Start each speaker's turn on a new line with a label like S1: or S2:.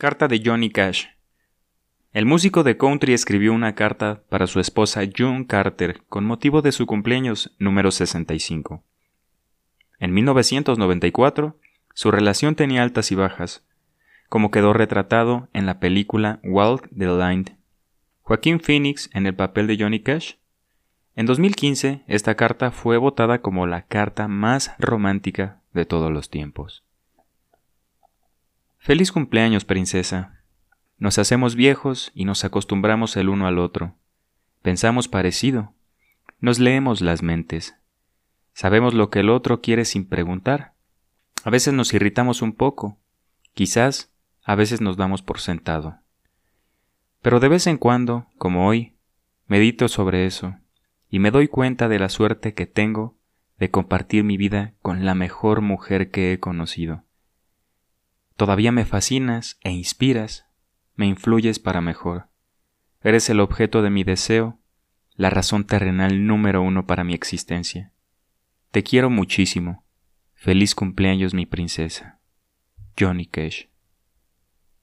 S1: Carta de Johnny Cash. El músico de country escribió una carta para su esposa June Carter con motivo de su cumpleaños número 65. En 1994, su relación tenía altas y bajas, como quedó retratado en la película Walk the Line. Joaquín Phoenix en el papel de Johnny Cash. En 2015, esta carta fue votada como la carta más romántica de todos los tiempos. Feliz cumpleaños, princesa. Nos hacemos viejos y nos acostumbramos el uno al otro. Pensamos parecido. Nos leemos las mentes. Sabemos lo que el otro quiere sin preguntar. A veces nos irritamos un poco. Quizás a veces nos damos por sentado. Pero de vez en cuando, como hoy, medito sobre eso y me doy cuenta de la suerte que tengo de compartir mi vida con la mejor mujer que he conocido. Todavía me fascinas e inspiras, me influyes para mejor. Eres el objeto de mi deseo, la razón terrenal número uno para mi existencia. Te quiero muchísimo. Feliz cumpleaños mi princesa. Johnny Cash.